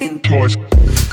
me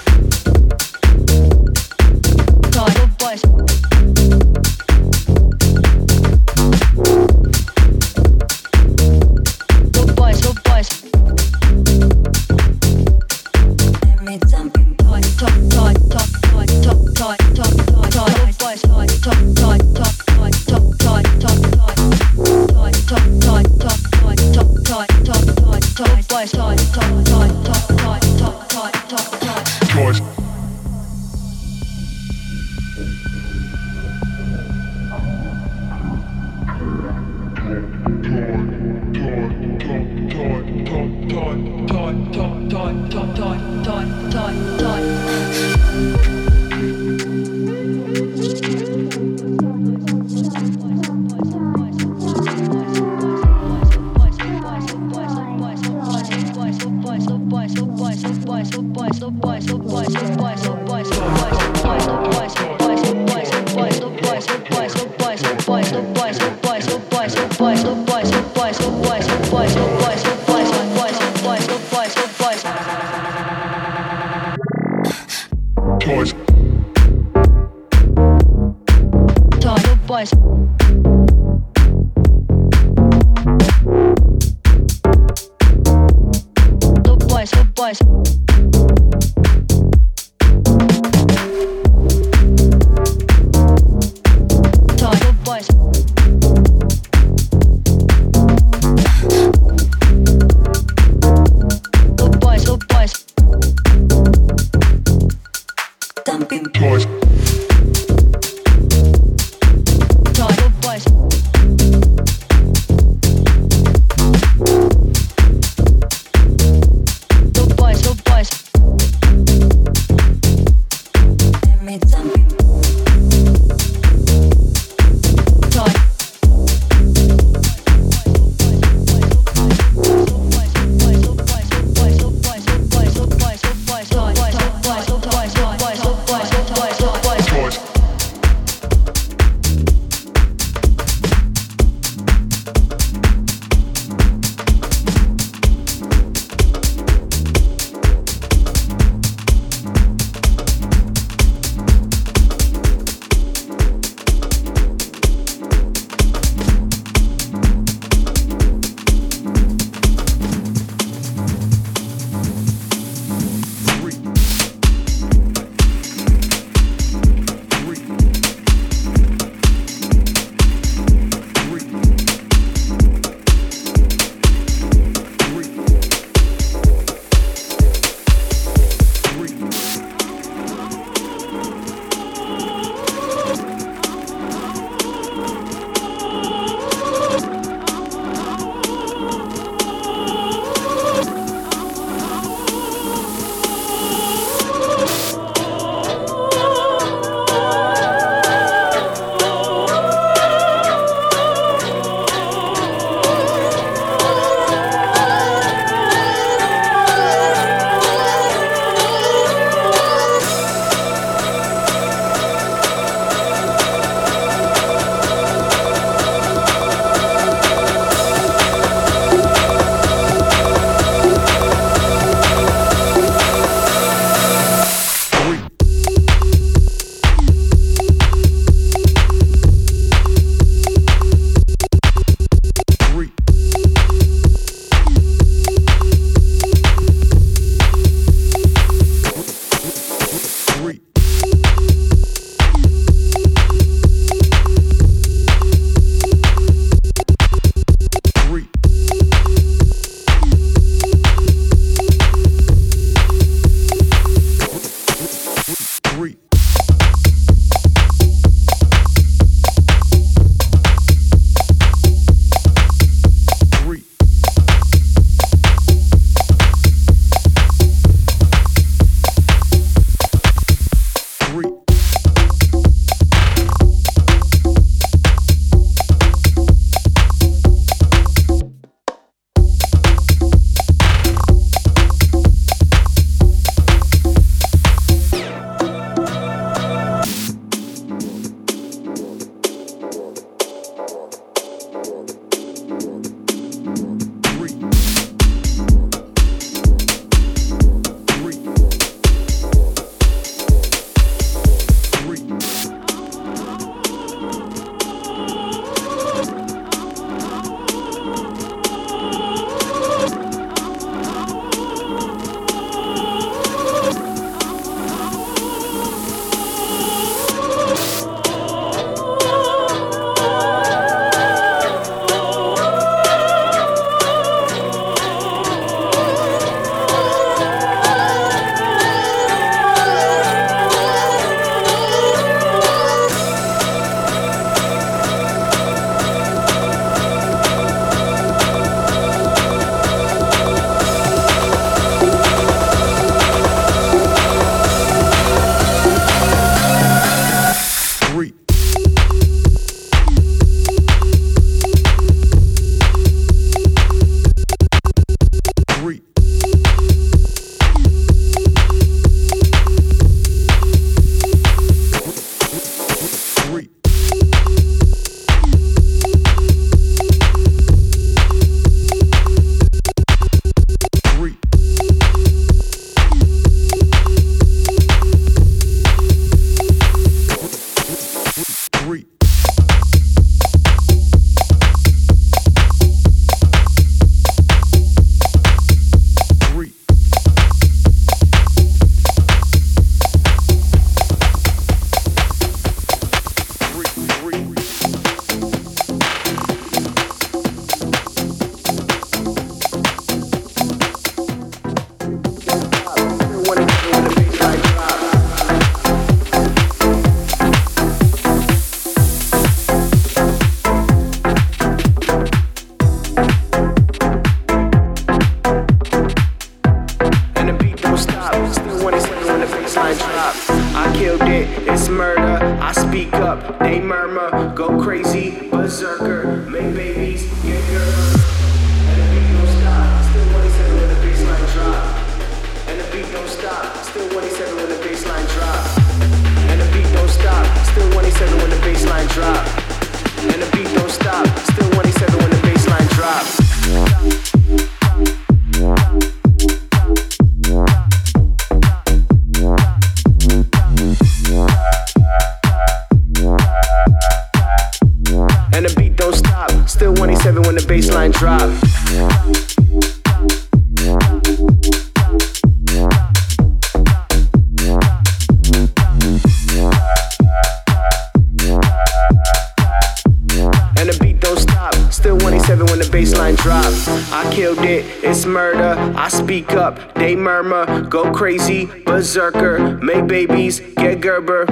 Go crazy, berserker. Make babies, get Gerber.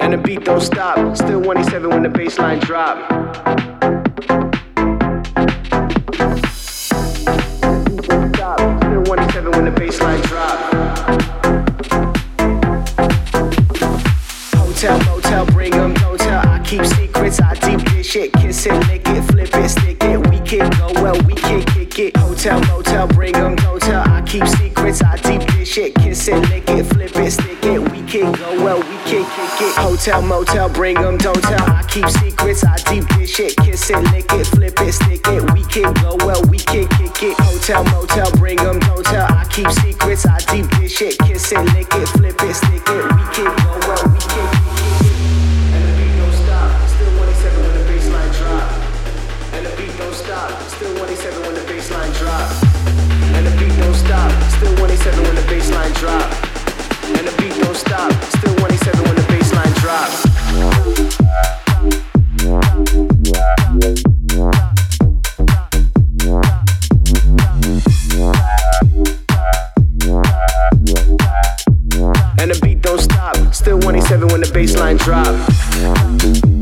And the beat don't stop. Still 27 when the bassline drop. We can kick it. Hotel, motel, bring 'em, don't tell. I keep secrets, I deep this shit. Kiss it, lick it, flip it, stick it. Kick it. Hotel, motel, bring 'em, don't tell. I keep secrets, I deep this shit. Kiss it, lick it, flip it, stick it. We can go well, we can kick it. Hotel, motel, bring 'em, don't tell. I keep secrets, I deep this shit. Kiss it, lick it, flip it, stick it. We can go well, we can kick it. And the beat don't stop. Still 27 when the bassline drop. And the beat don't stop. Still 27 when the bassline drop. And the beat don't stop. Still 27 when the bassline drop. And the beat don't stop. Still 27 when. And the beat don't stop. Still 27 when the bassline drop.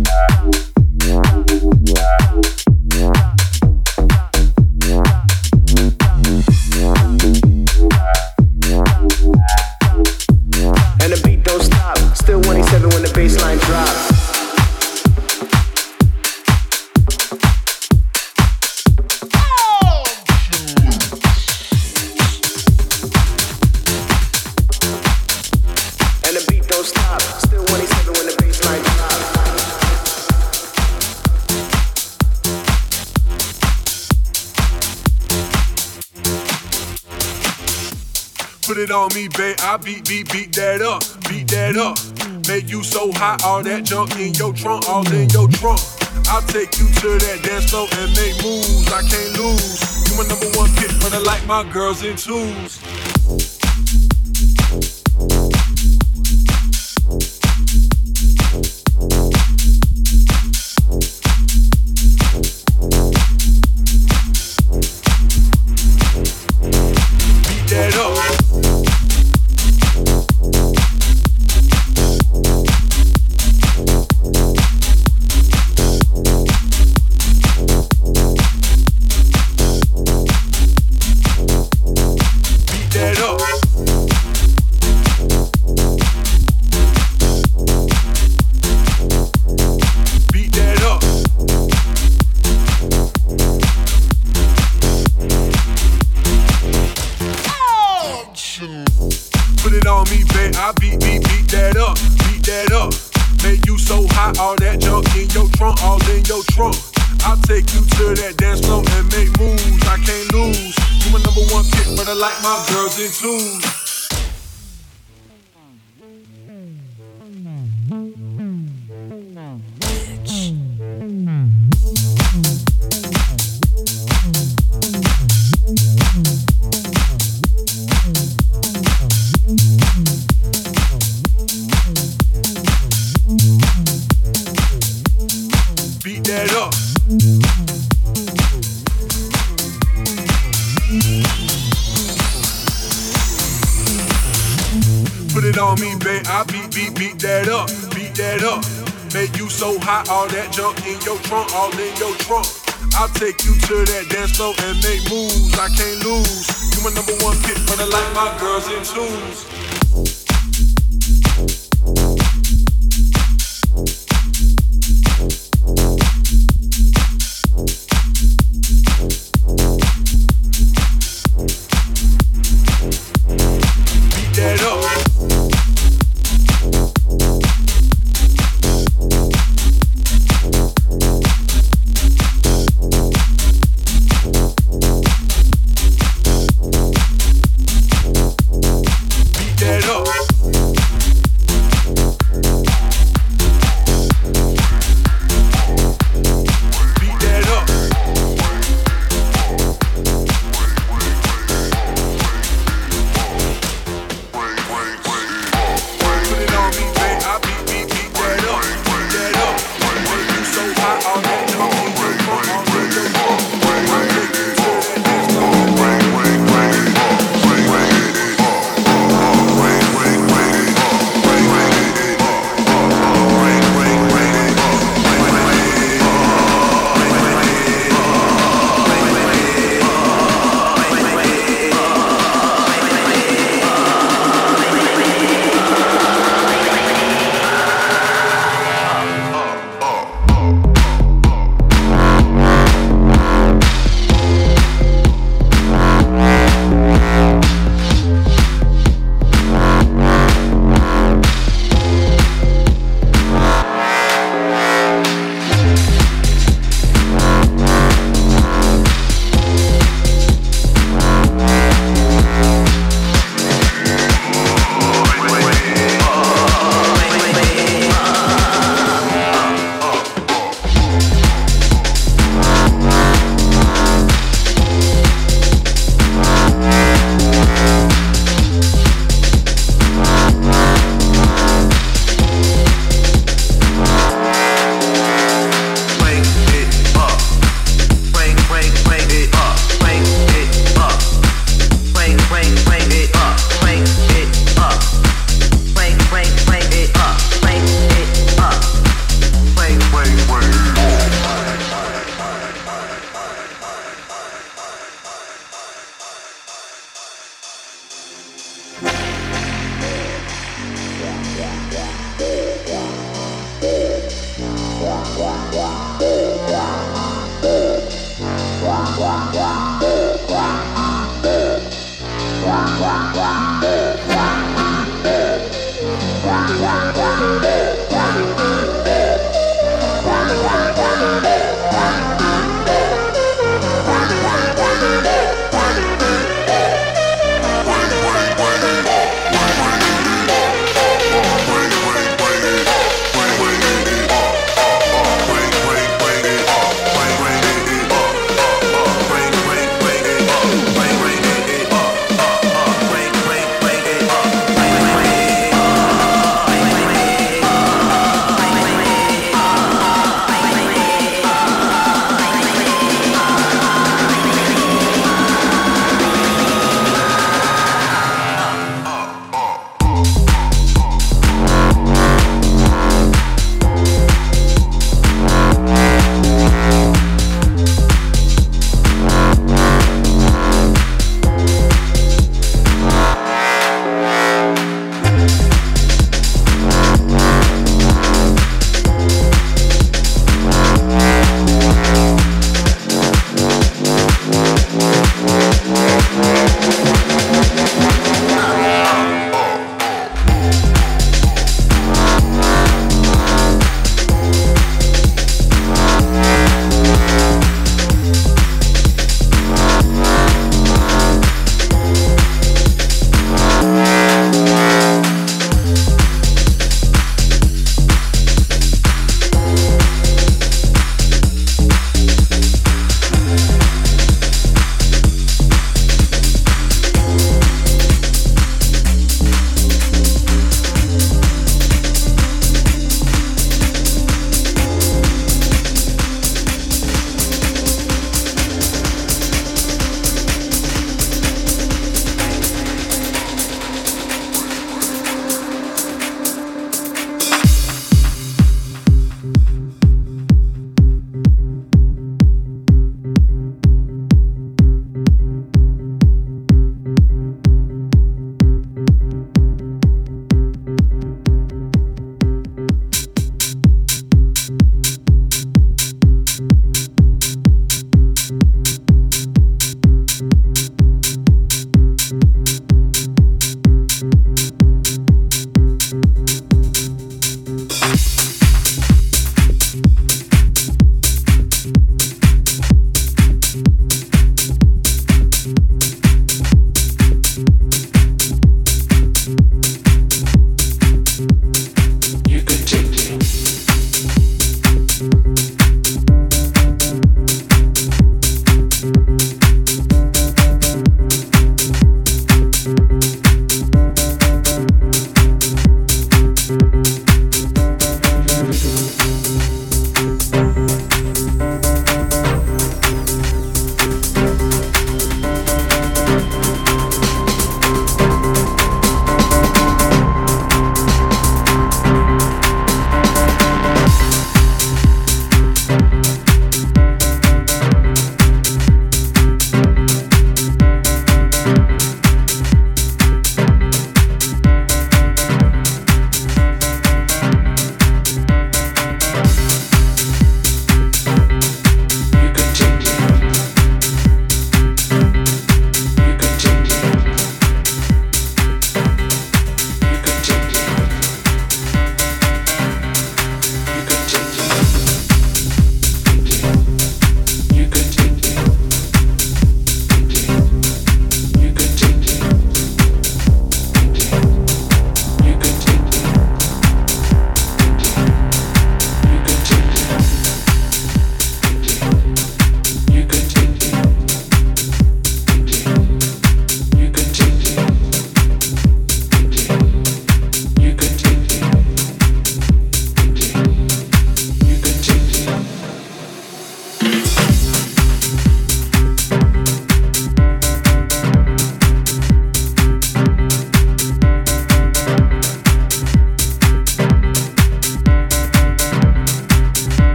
Beat, beat, beat that up, beat that up. Make you so hot, all that junk in your trunk, all in your trunk. I'll take you to that dance floor and make moves. I can't lose. You my number one pick, but I like my girls in twos. But I like my girls in twos. All that junk in your trunk, all in your trunk. I'll take you to that dance floor and make moves. I can't lose. You my number one pick, but I like my girls in twos.